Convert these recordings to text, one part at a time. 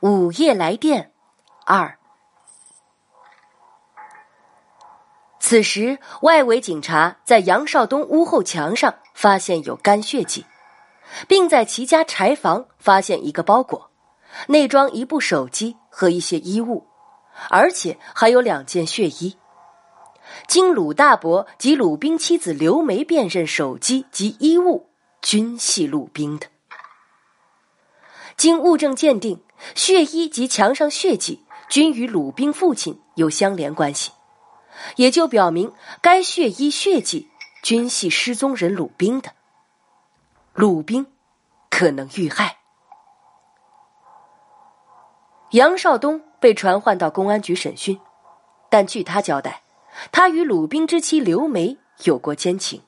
午夜来电二。此时，外围警察在杨少东屋后墙上发现有干血迹，并在其家柴房发现一个包裹，内装一部手机和一些衣物，而且还有两件血衣。经鲁大伯及鲁兵妻子刘梅辨认，手机及衣物均系鲁兵的。经物证鉴定，血衣及墙上血迹均与鲁兵父亲有相连关系，也就表明该血衣血迹均系失踪人鲁兵的。鲁兵可能遇害。杨少东被传唤到公安局审讯，但据他交代，他与鲁兵之妻刘梅有过奸情。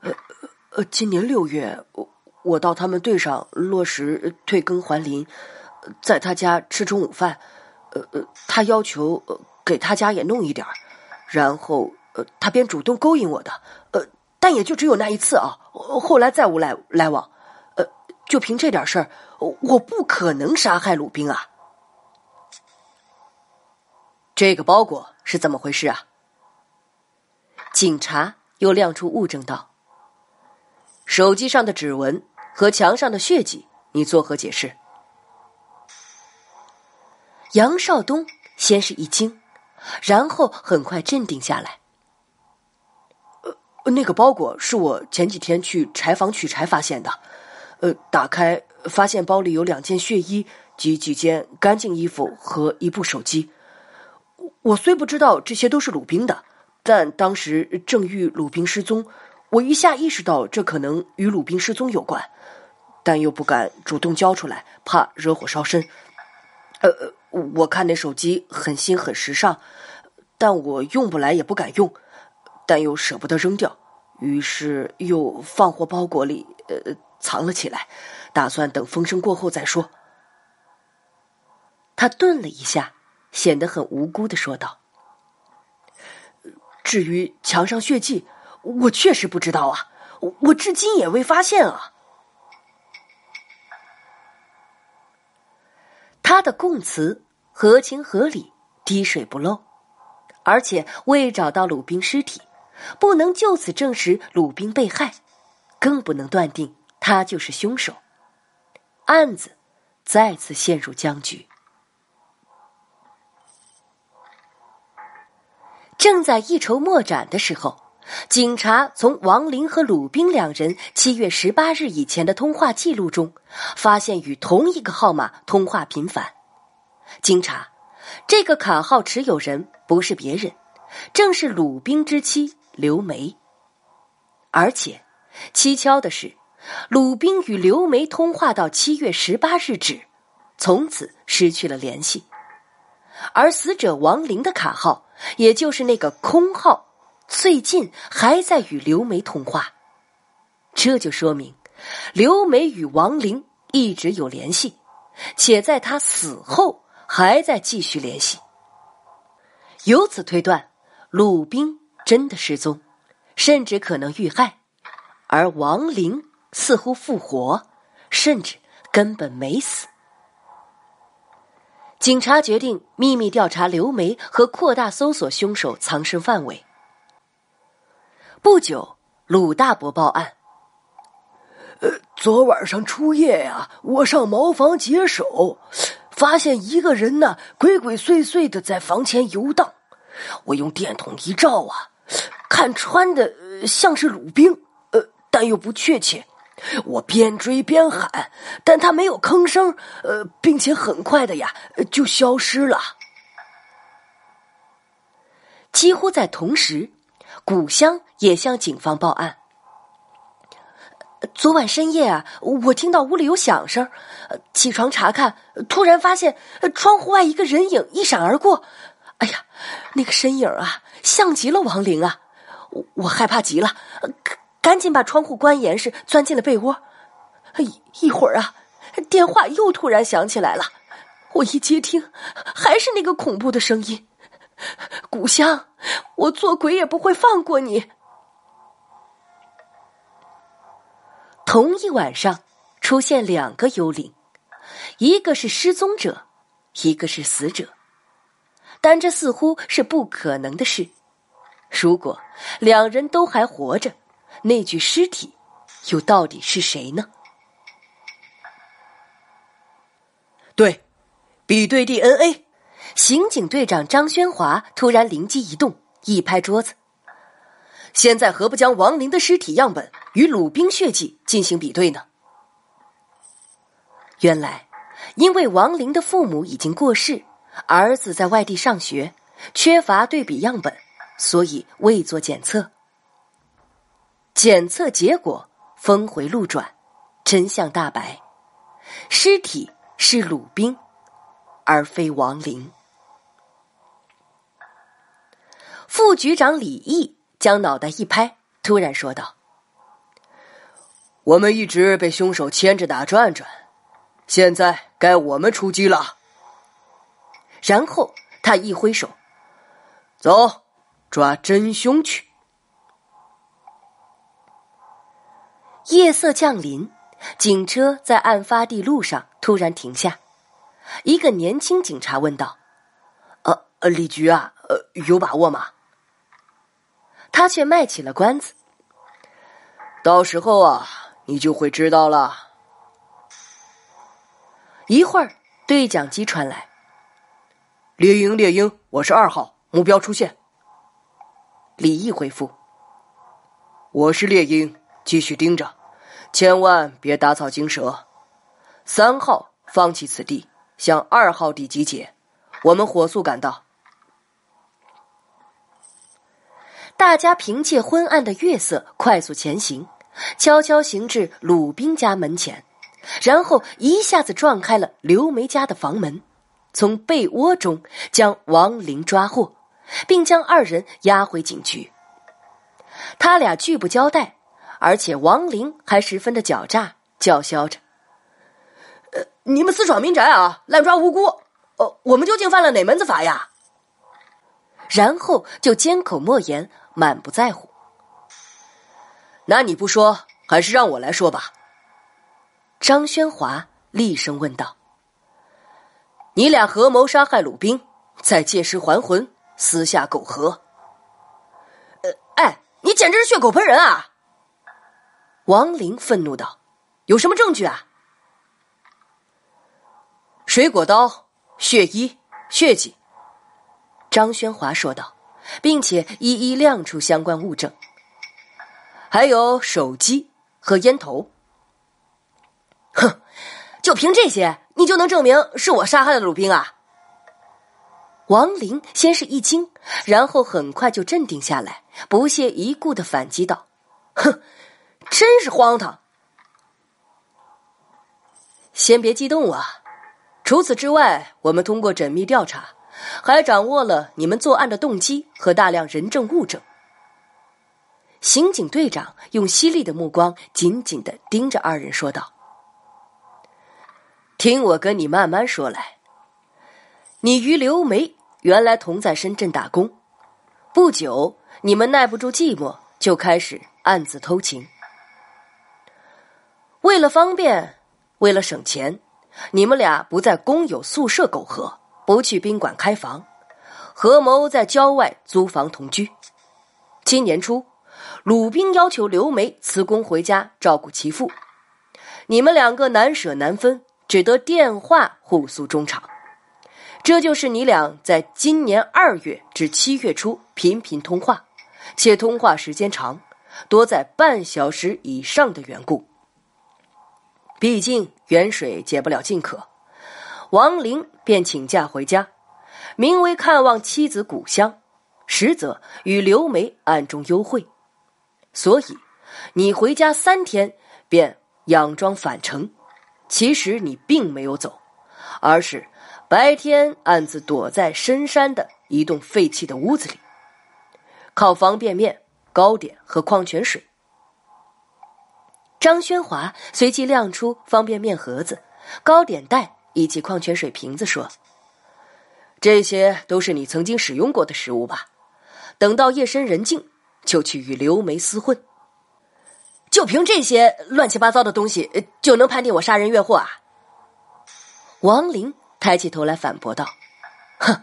呃呃，今年六月。我我到他们队上落实退耕还林，在他家吃中午饭，呃呃，他要求给他家也弄一点然后呃，他便主动勾引我的，呃，但也就只有那一次啊，后来再无来来往，呃，就凭这点事儿，我不可能杀害鲁兵啊。这个包裹是怎么回事啊？警察又亮出物证道：手机上的指纹。和墙上的血迹，你作何解释？杨少东先是一惊，然后很快镇定下来。呃，那个包裹是我前几天去柴房取柴发现的，呃，打开发现包里有两件血衣及几件干净衣服和一部手机。我虽不知道这些都是鲁冰的，但当时正遇鲁冰失踪。我一下意识到这可能与鲁宾失踪有关，但又不敢主动交出来，怕惹火烧身。呃，我看那手机很新很时尚，但我用不来也不敢用，但又舍不得扔掉，于是又放货包裹里，呃，藏了起来，打算等风声过后再说。他顿了一下，显得很无辜的说道：“至于墙上血迹。”我确实不知道啊，我至今也未发现啊。他的供词合情合理，滴水不漏，而且未找到鲁冰尸体，不能就此证实鲁冰被害，更不能断定他就是凶手。案子再次陷入僵局。正在一筹莫展的时候。警察从王林和鲁兵两人七月十八日以前的通话记录中，发现与同一个号码通话频繁。经查，这个卡号持有人不是别人，正是鲁兵之妻刘梅。而且，蹊跷的是，鲁兵与刘梅通话到七月十八日止，从此失去了联系。而死者王林的卡号，也就是那个空号。最近还在与刘梅通话，这就说明刘梅与王玲一直有联系，且在他死后还在继续联系。由此推断，鲁冰真的失踪，甚至可能遇害，而王玲似乎复活，甚至根本没死。警察决定秘密调查刘梅和扩大搜索凶手藏身范围。不久，鲁大伯报案。呃，昨晚上初夜呀，我上茅房解手，发现一个人呢鬼鬼祟祟的在房前游荡。我用电筒一照啊，看穿的像是鲁兵，呃，但又不确切。我边追边喊，但他没有吭声，呃，并且很快的呀就消失了。几乎在同时。古香也向警方报案。昨晚深夜啊，我听到屋里有响声，起床查看，突然发现窗户外一个人影一闪而过。哎呀，那个身影啊，像极了王玲啊！我害怕极了，赶紧把窗户关严实，钻进了被窝。一一会儿啊，电话又突然响起来了，我一接听，还是那个恐怖的声音。古香，我做鬼也不会放过你。同一晚上，出现两个幽灵，一个是失踪者，一个是死者。但这似乎是不可能的事。如果两人都还活着，那具尸体又到底是谁呢？对，比对 DNA。刑警队长张宣华突然灵机一动，一拍桌子：“现在何不将王林的尸体样本与鲁冰血迹进行比对呢？”原来，因为王林的父母已经过世，儿子在外地上学，缺乏对比样本。所以未做检测，检测结果峰回路转，真相大白，尸体是鲁冰，而非王林。副局长李毅将脑袋一拍，突然说道：“我们一直被凶手牵着打转转，现在该我们出击了。”然后他一挥手：“走。”抓真凶去！夜色降临，警车在案发地路上突然停下。一个年轻警察问道：“呃呃，李局啊，呃，有把握吗？”他却卖起了关子：“到时候啊，你就会知道了。”一会儿，对讲机传来：“猎鹰，猎鹰，我是二号，目标出现。”李毅回复：“我是猎鹰，继续盯着，千万别打草惊蛇。三号放弃此地，向二号地集结，我们火速赶到。”大家凭借昏暗的月色快速前行，悄悄行至鲁宾家门前，然后一下子撞开了刘梅家的房门，从被窝中将王林抓获。并将二人押回警局。他俩拒不交代，而且王林还十分的狡诈，叫嚣着：“呃，你们私闯民宅啊，滥抓无辜！哦，我们究竟犯了哪门子法呀？”然后就缄口莫言，满不在乎。那你不说，还是让我来说吧。”张宣华厉声问道：“你俩合谋杀害鲁冰，再借尸还魂？”私下苟合，呃，哎，你简直是血口喷人啊！王林愤怒道：“有什么证据啊？水果刀、血衣、血迹。”张宣华说道，并且一一亮出相关物证，还有手机和烟头。哼，就凭这些，你就能证明是我杀害了鲁冰啊？王林先是一惊，然后很快就镇定下来，不屑一顾的反击道：“哼，真是荒唐！先别激动啊！除此之外，我们通过缜密调查，还掌握了你们作案的动机和大量人证物证。”刑警队长用犀利的目光紧紧的盯着二人，说道：“听我跟你慢慢说来，你与刘梅。”原来同在深圳打工，不久你们耐不住寂寞，就开始暗自偷情。为了方便，为了省钱，你们俩不在工友宿舍苟合，不去宾馆开房，合谋在郊外租房同居。今年初，鲁冰要求刘梅辞工回家照顾其父，你们两个难舍难分，只得电话互诉衷肠。这就是你俩在今年二月至七月初频频通话，且通话时间长，多在半小时以上的缘故。毕竟远水解不了近渴，王林便请假回家，名为看望妻子古香，实则与刘梅暗中幽会。所以，你回家三天便佯装返程，其实你并没有走，而是。白天暗自躲在深山的一栋废弃的屋子里，靠方便面、糕点和矿泉水。张宣华随即亮出方便面盒子、糕点袋以及矿泉水瓶子，说：“这些都是你曾经使用过的食物吧？等到夜深人静，就去与刘梅厮混。就凭这些乱七八糟的东西，就能判定我杀人越货啊？”王林抬起头来反驳道：“哼，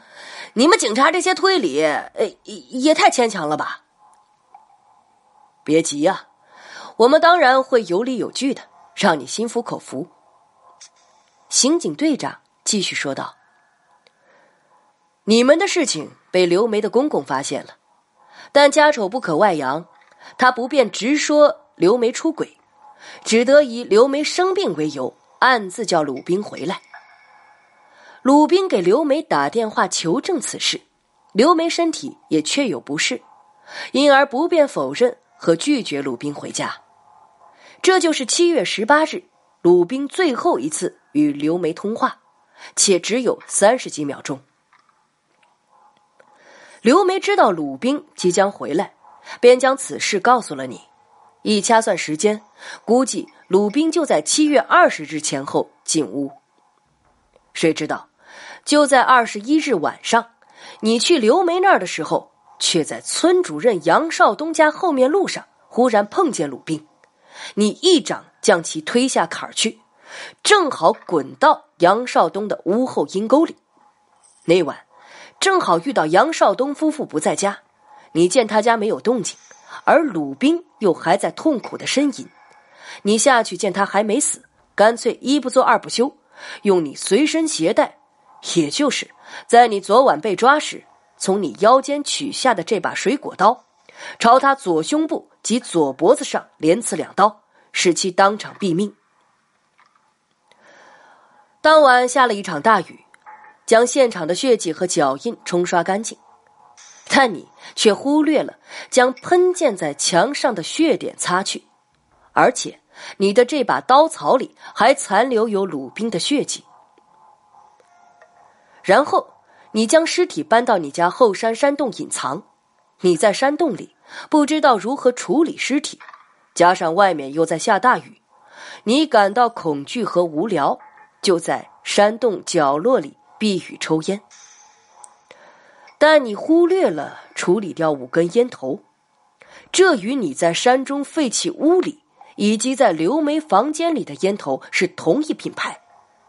你们警察这些推理，呃，也太牵强了吧？别急呀，我们当然会有理有据的，让你心服口服。”刑警队长继续说道：“你们的事情被刘梅的公公发现了，但家丑不可外扬，他不便直说刘梅出轨，只得以刘梅生病为由，暗自叫鲁冰回来。鲁冰给刘梅打电话求证此事，刘梅身体也确有不适，因而不便否认和拒绝鲁冰回家。这就是七月十八日，鲁冰最后一次。”与刘梅通话，且只有三十几秒钟。刘梅知道鲁冰即将回来，便将此事告诉了你。一掐算时间，估计鲁冰就在七月二十日前后进屋。谁知道，就在二十一日晚上，你去刘梅那儿的时候，却在村主任杨少东家后面路上忽然碰见鲁冰，你一掌将其推下坎儿去。正好滚到杨少东的屋后阴沟里。那晚正好遇到杨少东夫妇不在家，你见他家没有动静，而鲁冰又还在痛苦的呻吟，你下去见他还没死，干脆一不做二不休，用你随身携带，也就是在你昨晚被抓时从你腰间取下的这把水果刀，朝他左胸部及左脖子上连刺两刀，使其当场毙命。当晚下了一场大雨，将现场的血迹和脚印冲刷干净，但你却忽略了将喷溅在墙上的血点擦去，而且你的这把刀槽里还残留有鲁冰的血迹。然后你将尸体搬到你家后山山洞隐藏，你在山洞里不知道如何处理尸体，加上外面又在下大雨，你感到恐惧和无聊。就在山洞角落里避雨抽烟，但你忽略了处理掉五根烟头，这与你在山中废弃屋里以及在刘梅房间里的烟头是同一品牌，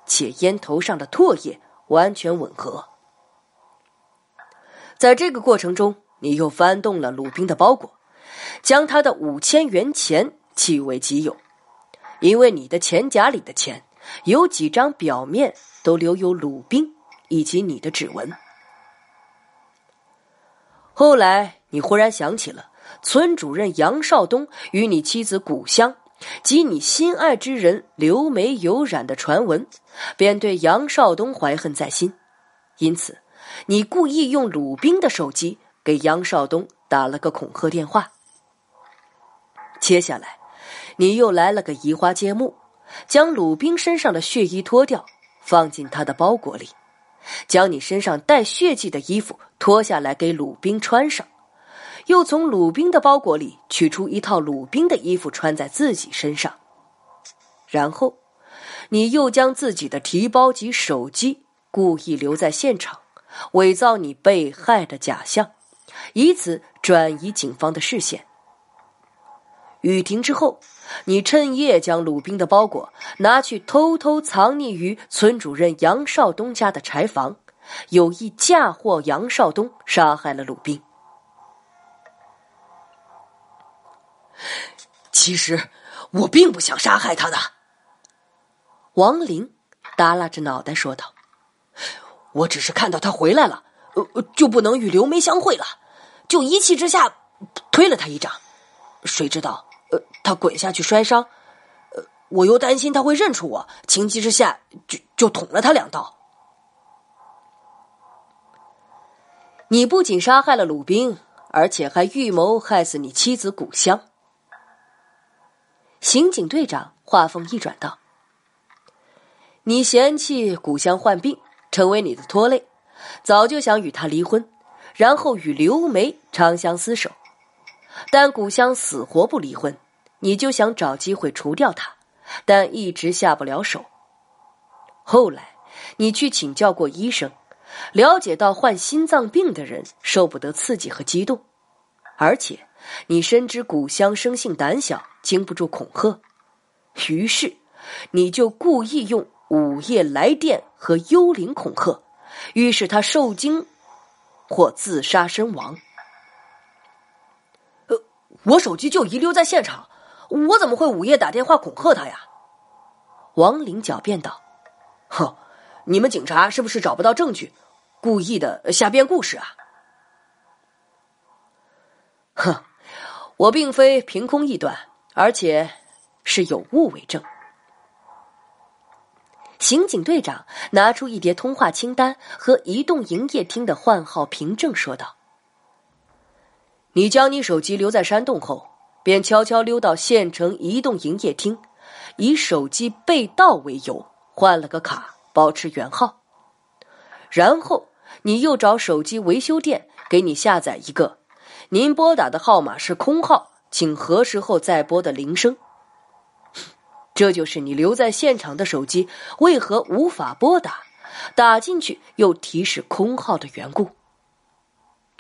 且烟头上的唾液完全吻合。在这个过程中，你又翻动了鲁冰的包裹，将他的五千元钱据为己有，因为你的钱夹里的钱。有几张表面都留有鲁冰以及你的指纹。后来你忽然想起了村主任杨少东与你妻子古香及你心爱之人刘梅有染的传闻，便对杨少东怀恨在心，因此你故意用鲁冰的手机给杨少东打了个恐吓电话。接下来，你又来了个移花接木。将鲁冰身上的血衣脱掉，放进他的包裹里，将你身上带血迹的衣服脱下来给鲁冰穿上，又从鲁冰的包裹里取出一套鲁冰的衣服穿在自己身上，然后，你又将自己的提包及手机故意留在现场，伪造你被害的假象，以此转移警方的视线。雨停之后。你趁夜将鲁冰的包裹拿去偷偷藏匿于村主任杨少东家的柴房，有意嫁祸杨少东，杀害了鲁冰。其实我并不想杀害他的。王林耷拉着脑袋说道：“我只是看到他回来了，呃，就不能与刘梅相会了，就一气之下推了他一掌，谁知道。”呃，他滚下去摔伤，呃，我又担心他会认出我，情急之下就就捅了他两刀。你不仅杀害了鲁冰，而且还预谋害死你妻子古香。刑警队长话锋一转道：“你嫌弃古香患病，成为你的拖累，早就想与他离婚，然后与刘梅长相厮守。”但古香死活不离婚，你就想找机会除掉他，但一直下不了手。后来，你去请教过医生，了解到患心脏病的人受不得刺激和激动，而且你深知古香生性胆小，经不住恐吓，于是你就故意用午夜来电和幽灵恐吓，于是他受惊或自杀身亡。我手机就遗留在现场，我怎么会午夜打电话恐吓他呀？王林狡辩道：“哼，你们警察是不是找不到证据，故意的瞎编故事啊？”哼，我并非凭空臆断，而且是有物为证。刑警队长拿出一叠通话清单和移动营业厅的换号凭证，说道：“你将你手机留在山洞后，便悄悄溜到县城移动营业厅，以手机被盗为由换了个卡，保持原号。然后你又找手机维修店给你下载一个。”您拨打的号码是空号，请核实后再拨的铃声。这就是你留在现场的手机为何无法拨打，打进去又提示空号的缘故。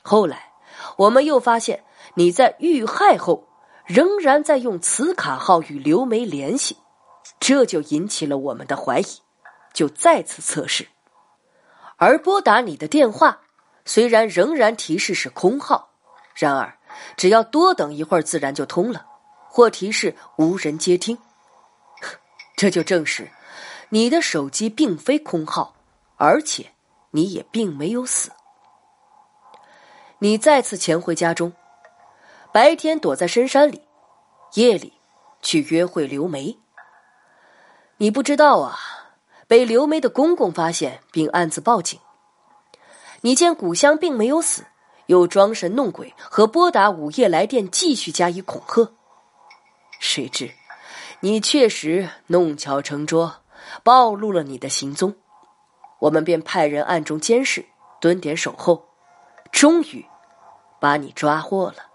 后来，我们又发现你在遇害后仍然在用此卡号与刘梅联系，这就引起了我们的怀疑，就再次测试。而拨打你的电话，虽然仍然提示是空号。然而，只要多等一会儿，自然就通了，或提示无人接听。这就证实你的手机并非空号，而且你也并没有死。你再次潜回家中，白天躲在深山里，夜里去约会刘梅。你不知道啊，被刘梅的公公发现并暗自报警。你见古香并没有死。又装神弄鬼和拨打午夜来电，继续加以恐吓。谁知，你确实弄巧成拙，暴露了你的行踪。我们便派人暗中监视，蹲点守候，终于把你抓获了。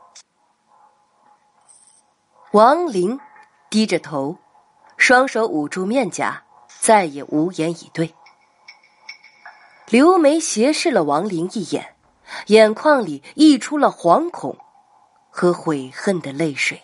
王林低着头，双手捂住面颊，再也无言以对。刘梅斜视了王林一眼。眼眶里溢出了惶恐和悔恨的泪水。